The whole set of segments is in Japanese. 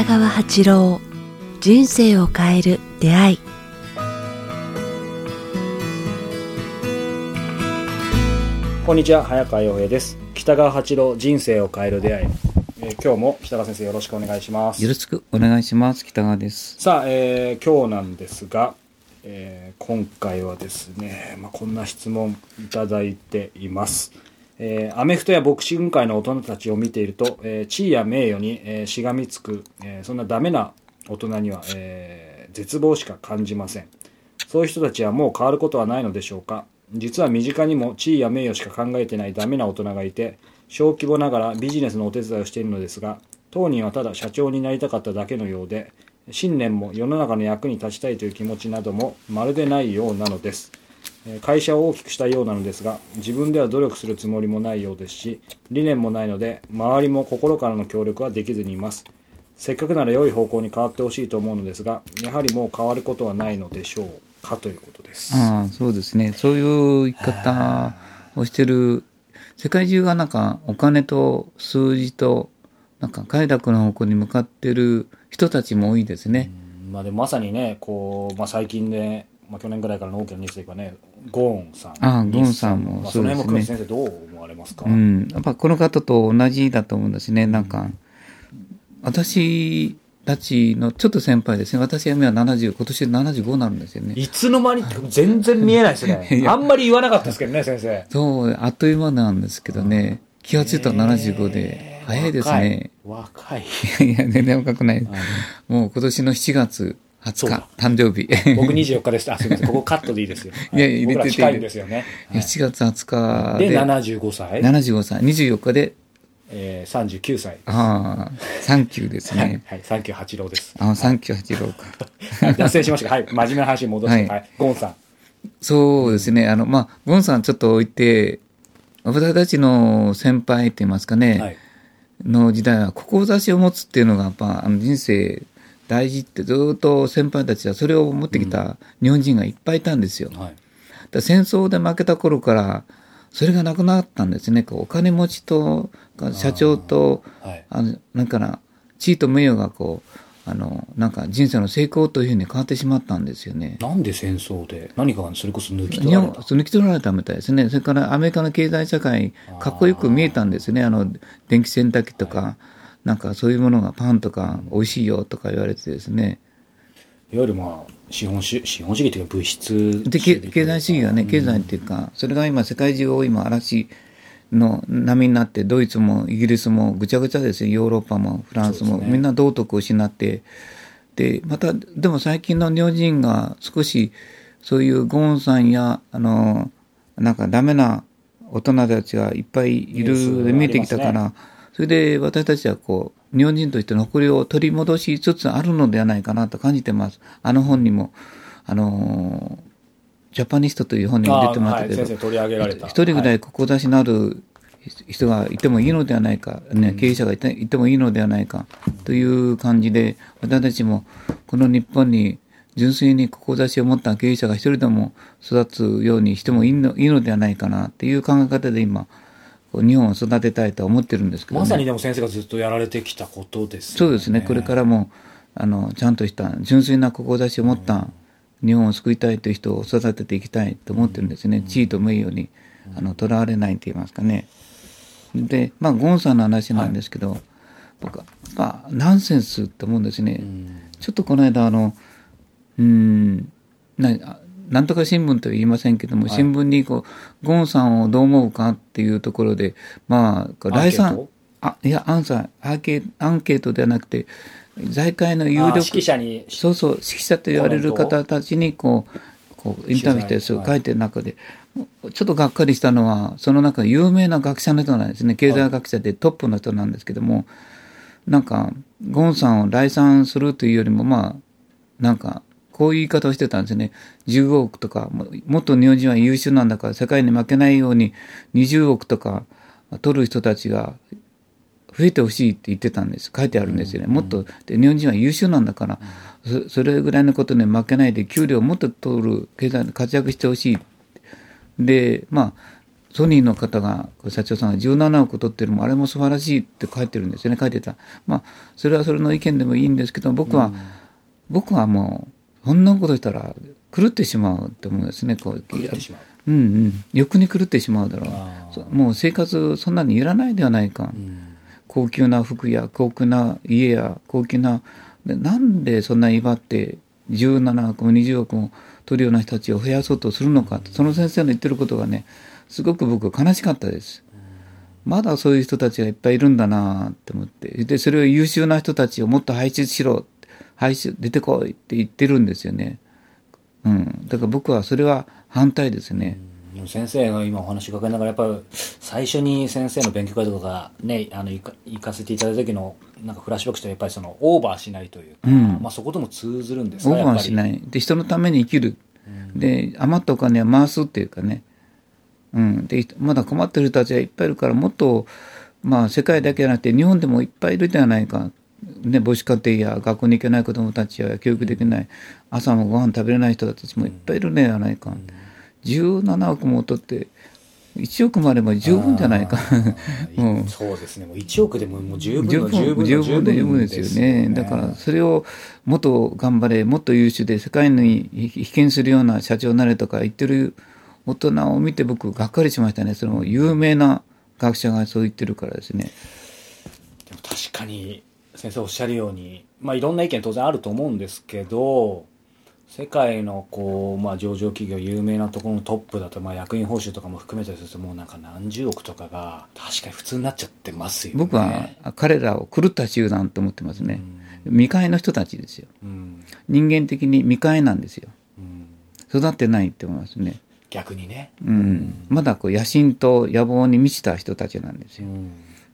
北川八郎人生を変える出会い。こんにちは早川洋平です。北川八郎人生を変える出会い、えー今日も北川先生よろしくお願いします。よろしくお願いします。北川です。さあ、えー今日なんですが、えー今回はですね、まあ、こんな質問いただいています、えーアメフトやボクシング界の大人たちを見ていると、えー地位や名誉に、えーしがみつく、えそんなダメな大人には、え絶望しか感じません。そういう人たちはもう変わることはないのでしょうか。実は身近にも地位や名誉しか考えてないダメな大人がいて小規模ながらビジネスのお手伝いをしているのですが当人はただ社長になりたかっただけのようで信念も世の中の役に立ちたいという気持ちなどもまるでないようなのです。会社を大きくしたいようなのですが自分では努力するつもりもないようですし理念もないので周りも心からの協力はできずにいますせっかくなら良い方向に変わってほしいと思うのですがやはりもう変わることはないのでしょうかということですああ、そうですね。そういう生き方をしてる、世界中がなんかお金と数字と、なんか快楽の方向に向かってる人たちも多いですね。まあ、でもまさにねこう、まあ、最近で、まあ、去年ぐらいからの大きなニュースでいえばねゴーンさんああゴーンさんもまあ、その辺もそうですね黒木先生どう思われますか、うん。やっぱこの方と同じだと思うんですね。なんか、私たちのちょっと先輩ですね。私は今70、今年で75になるんですよね。いつの間に全然見えないですね いやあんまり言わなかったですけどね先生そう、あっという間なんですけどね。気がついたら75で、早いですね。若いいや、全然若くない。もう今年の7月20そう。だ日、誕生日。僕24日です。あすみません。ここカットでいいですよ。いや入れてて。近いんですよね、はい。7月20日で。で、75歳、75歳、24日で、えー、39歳。ああ、サンキューです はいね。、はい、サンキュー八郎です。あサンキュー八郎か。はい。脱線しました。がはい。真面目な話に戻して、ははい。いゴンさん。そうですね。あの、まあ、ゴンさんちょっと置いて、私たちの先輩って言いますかね、はい。の時代は志を持つっていうのがやっぱあの人生大事ってずっと先輩たちはそれを持ってきた日本人がいっぱいいたんですよ。はい戦争で負けた頃からそれがなくなったんですね。お金持ちと社長とはいあのなんかな地位と名誉がこうあのなんか人生の成功というふうに変わってしまったんですよね。なんで戦争で？何かがそれこそ抜き取日られた本抜き取られたみたいですね。それからアメリカの経済社会かっこよく見えたんですね。あの電気洗濯機とか、なんかそういうものがパンとか美味しいよとか言われてですね。いわゆるまあ資本主資本主義というか物質でけ経済主義がね経済っていうか、それが今世界中を今嵐の波になってドイツもイギリスもぐちゃぐちゃですよ。ヨーロッパもフランスも、ね。みんな道徳を失って。でまたでも最近の日本人が少しそういうゴーンさんやあのなんかダメな大人たちがいっぱいいるで見えてきたから、それで私たちはこう日本人としての誇りを取り戻しつつあるのではないかなと感じてます。あの本にもあのジャパニストという本にも出てもらったけど、あーはい先生取り上げられた。一人ぐらはい。い志のある人がいてもいいのではないか、ね、経営者がいていてもいいのではないか。という感じで、私たちもこの日本に純粋に志を持った経営者が一人でも育つようにしてもいいのいいのではないかな。っていう考え方で今、日本を育てたいとは思ってるんですけど、ね、まさにでも先生がずっとやられてきたことですよそうですね、これからもあのちゃんとした純粋な志を持った日本を救いたいという人を育てていきたいと思ってるんですね、地位と名誉にあのとらわれないと言いますかね。で、まあ、ゴンさんの話なんですけど、僕は、まあ、ナンセンスって思うんですね。ちょっとこの間、あの、うーん、ななんとか新聞とは言いませんけども、はい。新聞にこう、ゴンさんをどう思うかっていうところで、まあ、来産、あ、いや、アンサー、アンケート、アンケートではなくて、財界の有力、指揮者に。そうそう、指揮者と言われる方たちにこう、こうインタビューして書いてる中で、ちょっとがっかりしたのは、その中で有名な学者の人なんですね、経済学者でトップの人なんですけども、なんか、ゴンさんを来賛するというよりも、まあ、なんか、こういう言い方をしてたんですね。10億とか、ももっと日本人は優秀なんだから、世界に負けないように20億とか取る人たちが増えてほしいって言ってたんです。書いてあるんですよね。もっと、で日本人は優秀なんだから、そそれぐらいのことに負けないで、給料をもっと取る、経済で活躍してほしい。で、まあ、ソニーの方が、社長さんが17億取ってるも、あれも素晴らしいって書いてるんですよね、書いてた。まあ、それはそれの意見でもいいんですけど、僕は、うん、僕はもう、そんなことしたら狂ってしまうと思うんですね、こう。狂ってしまう。うんうん。欲に狂ってしまうだろう。もう生活そんなにいらないではないか。うん、高級な服や高級な家や高級な、なんでそんな威張って17億も20億も取るような人たちを増やそうとするのか、その先生の言ってることがね、すごく僕悲しかったです。まだそういう人たちがいっぱいいるんだなって思って。で、それを優秀な人たちをもっと排出しろ。排出、出てこいって言ってるんですよね。うん。だから僕はそれは反対ですね。先生が今お話伺いながらやっぱり最初に先生の勉強会とかねあの行か行かせていただいた時のなんかフラッシュバックしてやっぱりそのオーバーしないというか、うん、まあ、そことも通ずるんですオーバーしない。で人のために生きる、うん、で余ったお金は回すっていうかね、うん、でまだ困ってる人たちがいっぱいいるからもっとまあ世界だけじゃなくて日本でもいっぱいいるじゃないかね、母子家庭や学校に行けない子どもたちや教育できない朝もご飯食べれない人たちもいっぱいいるねじゃないか、17億も取って1億もあれば十分じゃないか。うん、そうですね。もう1億でももう十分十分十分十分で十分ですよね、ね、だからそれをもっと頑張れもっと優秀で世界に被験するような社長になれとか言ってる大人を見て僕がっかりしましたね。その有名な学者がそう言ってるからですね。でも確かに先生おっしゃるように、まあ、いろんな意見当然あると思うんですけど世界のこう、まあ、上場企業有名なところのトップだと、まあ、役員報酬とかも含めたりするともうなんか何十億とかが確かに普通になっちゃってますよね。僕は彼らを狂った集団と思ってますね、うん、未開の人たちですよ、うん、人間的に未開なんですよ、うん、育ってないって思いますね。逆にね、うん、まだこう野心と野望に満ちた人たちなんですよ、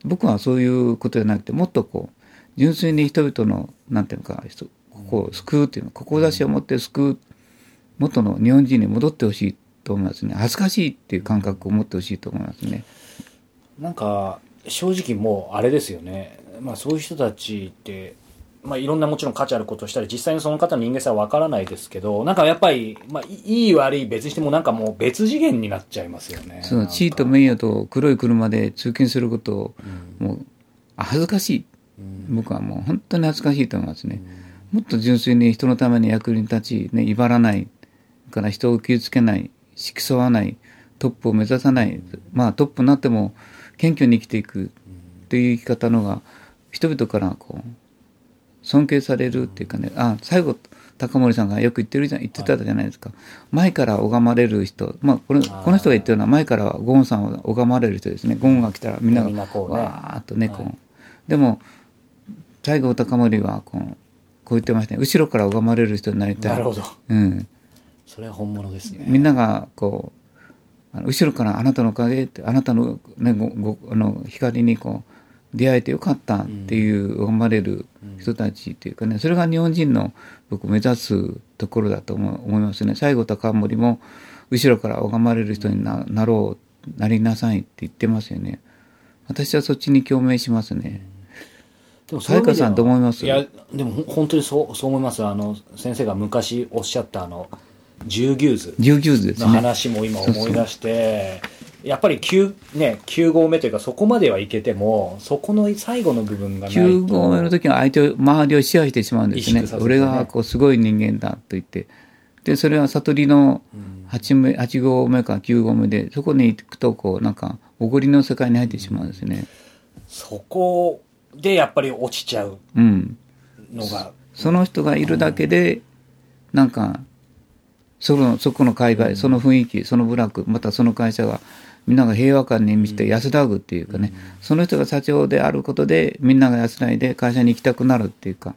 僕はそういうことじゃなくてもっとこう純粋に人々のなんていうのかここを救うっていうの志を持って救う元の日本人に戻ってほしいと思いますね恥ずかしいっていう感覚を持ってほしいと思いますねなんか正直もうあれですよねまあそういう人たちってまあ、いろんなもちろん価値あることをしたり、実際にその方の人間性はわからないですけど、なんかやっぱり、まあ、いい悪い別にしてもなんかもう別次元になっちゃいますよね。その地位と名誉と黒い車で通勤することを、もう、恥ずかしい。僕はもう本当に恥ずかしいと思いますね。もっと純粋に人のために役に立ち、ね、威張らない、から人を傷つけない、色相わない、トップを目指さない、まあトップになっても謙虚に生きていくっていう生き方のが、人々からこう、尊敬されるっていうかね、あ、最後、高森さんがよく言ってるじゃん、言ってたじゃないですか。前から拝まれる人、まあ、これ、この人が言ってるのは前からゴンさんを拝まれる人ですね。ゴンが来たらみんなが、わーっとね、こう。でも、西郷隆盛はこうこう言ってましたね。後ろから拝まれる人になりたい。なるほど、うん、それは本物ですね。みんながこう後ろからあなたのおかげってあなたの,、ね、ごごあの光にこう出会えてよかったっていう拝まれる人たちっていうかねそれが日本人の僕目指すところだと思いますね。西郷隆盛も後ろから拝まれる人にななろうなりなさいって言ってますよね。私はそっちに共鳴しますね、でも早川さんどう思います？いやでも本当にそうそう思います。あの先生が昔おっしゃったあの十牛図十牛図の話も今思い出してやっぱり 9, ね、9合目というかそこまではいけてもそこの最後の部分がないと。9合目の時は相手を周りを支配してしまうんですね、ね、俺がこうすごい人間だと言って。でそれは悟りの 8, 8合目か9合目でそこに行くとこうなんかおごりの世界に入ってしまうんですね、そこでやっぱり落ちちゃうのが、うん、その人がいるだけで、なんかそのそこの界隈、その雰囲気その部落またその会社がみんなが平和感に満ちて安らぐっていうかね、その人が社長であることでみんなが安らいで会社に行きたくなるっていうか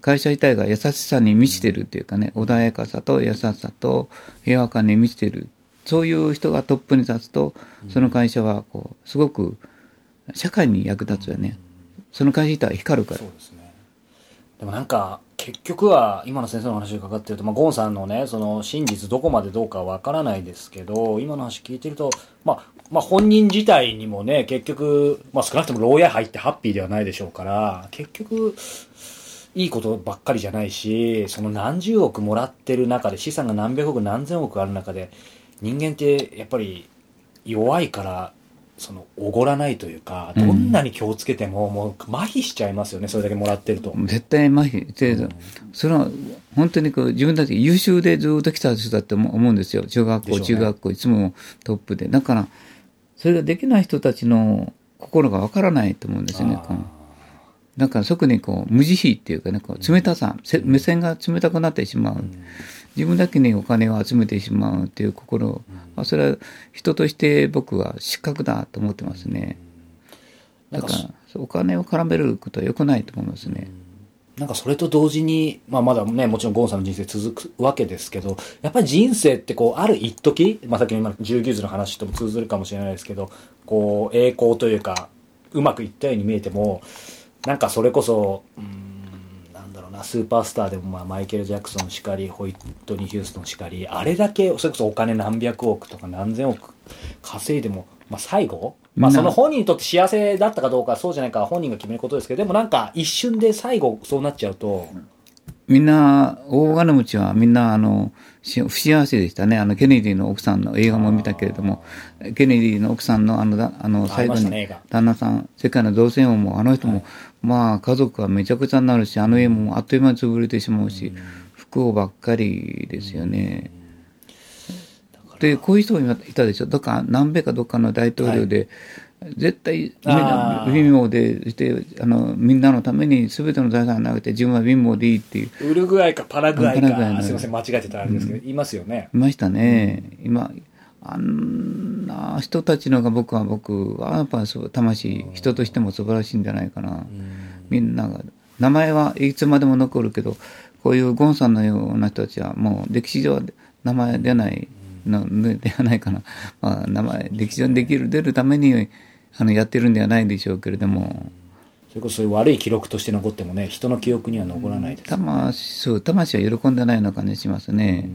会社自体が優しさに満ちてるっていうかね穏やかさと優しさと平和感に満ちてる。そういう人がトップに立つとその会社はこうすごく社会に役立つよね。その感じたら光るから。そうですね。でもなんか、結局は、今の先生の話を伺ってると、まあ、ゴンさんのね、その真実どこまでどうかわからないですけど、今の話聞いてると、まあ、まあ、本人自体にもね、結局、まあ、少なくとも牢屋入ってハッピーではないでしょうから、結局、いいことばっかりじゃないし、その何十億もらってる中で、資産が何百億何千億ある中で、人間ってやっぱり弱いからそのおごらないというかどんなに気をつけても、もう麻痺しちゃいますよねそれだけもらってると。絶対麻痺で、それは本当にこう自分たち優秀でずっと来た人だって思うんですよ。中学校、ね。中学校いつもトップで。だからそれができない人たちの心がわからないと思うんですよねだから特にこう無慈悲っていうかねこう冷たさ、せ目線が冷たくなってしまう、自分だけにお金を集めてしまうっていう心、まあ、それは人として僕は失格だと思ってますね、だからお金を絡めることは良くないと思いますね、なんかそれと同時に、まあ、まだねもちろんゴンさんの人生続くわけですけどやっぱり人生ってこうある一時、まあ、さっきの今の自由技術の話とも通ずるかもしれないですけどこう栄光というかうまくいったように見えてもなんかそれこそうーんなスーパースターでも、まあ、マイケル・ジャクソンしかりホイットニー・ヒューストンしかりあれだけそれこそお金何百億とか何千億稼いでも、まあ、最後、まあ、な。その本人にとって幸せだったかどうかそうじゃないかは本人が決めることですけどでもなんか一瞬で最後そうなっちゃうと、みんな、大金持ちはみんな、あの、し不幸せでしたね。あの、ケネディの奥さんの映画も見たけれども、ケネディの奥さんのあの、だあの、最後に旦那さん、世界の同性王も、あの人も、まあ、家族はめちゃくちゃになるし、あの家もあっという間に潰れてしまうし、不幸ばっかりですよね。で、こういう人もいたでしょ？どっか、南米かどっかの大統領で、絶対、貧乏で、して、あの、みんなのために全ての財産を投げて、自分は貧乏でいいっていう、ウルグアイかパラグアイか。すいません間違えてたらあれですけど、いますよね。いましたね。今、あんな人たちのが僕は僕はやっぱりそう魂、人としても素晴らしいんじゃないかな。みんなが、名前はいつまでも残るけど、こういうゴンさんのような人たちはもう歴史上名前出ないのではないかな。まあ名前、歴史上にできる、出るためにあのやってるんではないでしょうけれども、それこそそういう悪い記録として残ってもね人の記憶には残らないです、魂、そう、魂は喜んでないのかねしますね。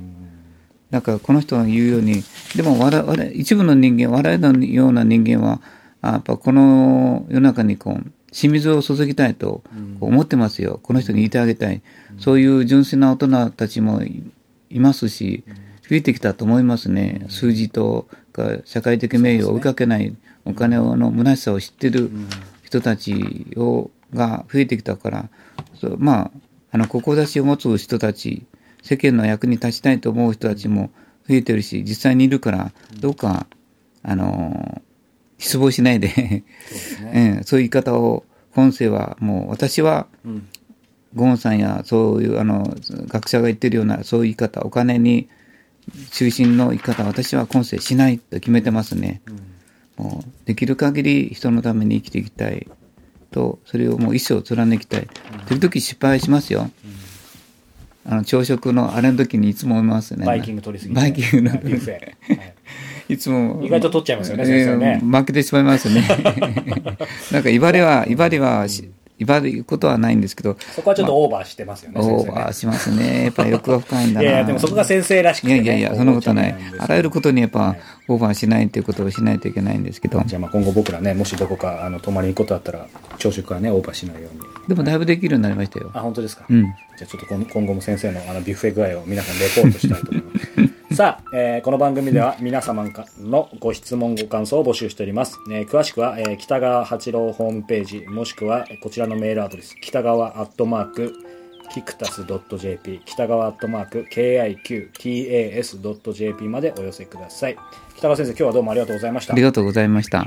だからこの人が言うように、でも我々、一部の人間、我々のような人間は、あやっぱこの世の中にこう、清水を注ぎたいと思ってますよ。この人に言ってあげたい。そういう純粋な大人たちもいいますし、増えてきたと思いますね。数字とか社会的名誉を追いかけない、お金の虚しさを知ってる人たちをが増えてきたから、そうまあ、あの、志を持つ人たち、世間の役に立ちたいと思う人たちも増えてるし、実際にいるから、どうか、あの、失望しないで、ええ そういう言い方を、今世はもう、私は、うん。ゴンさんやそういうあの学者が言ってるようなそういう言い方、お金に中心の言い方、私は今世しないと決めてますね。もうできる限り人のために生きていきたいと、それをもう一生貫きたい。時々失敗しますよ。あの朝食のあれの時にいつも思いますね。バイキング取りすぎてバイキングの はいつも。意外と取っちゃいますよねえー負けてしまいますね。なんか、威張りは、威張りはし、威張ることはないんですけど、そこはちょっとオーバーしてますよね、オーバーしますね。やっぱり欲が深いんだな。いやいやでもそこが先生らしくて、ね、いやいやいや、そんなことないこうちゃんなんです。あらゆることにやっぱはい、オーバーしないっていうことをしないといけないんですけど。じゃあまあ今後僕らねもしどこかあの泊まりに行くことあったら朝食はねオーバーしないようにでもだいぶできるようになりましたよ。あ本当ですか、うん。じゃあちょっと今今後も先生のあのビュッフェ具合を皆さんレポートしたいと思います。さあ、えーこの番組では皆様のご質問ご感想を募集しております。えー詳しくは、えー北川八郎ホームページもしくはこちらのメールアドレス北川アットマークキクタス .jp 北川アットマーク KIQTAS.jp までお寄せください。北川先生今日はどうもありがとうございましたあり。がとうございました。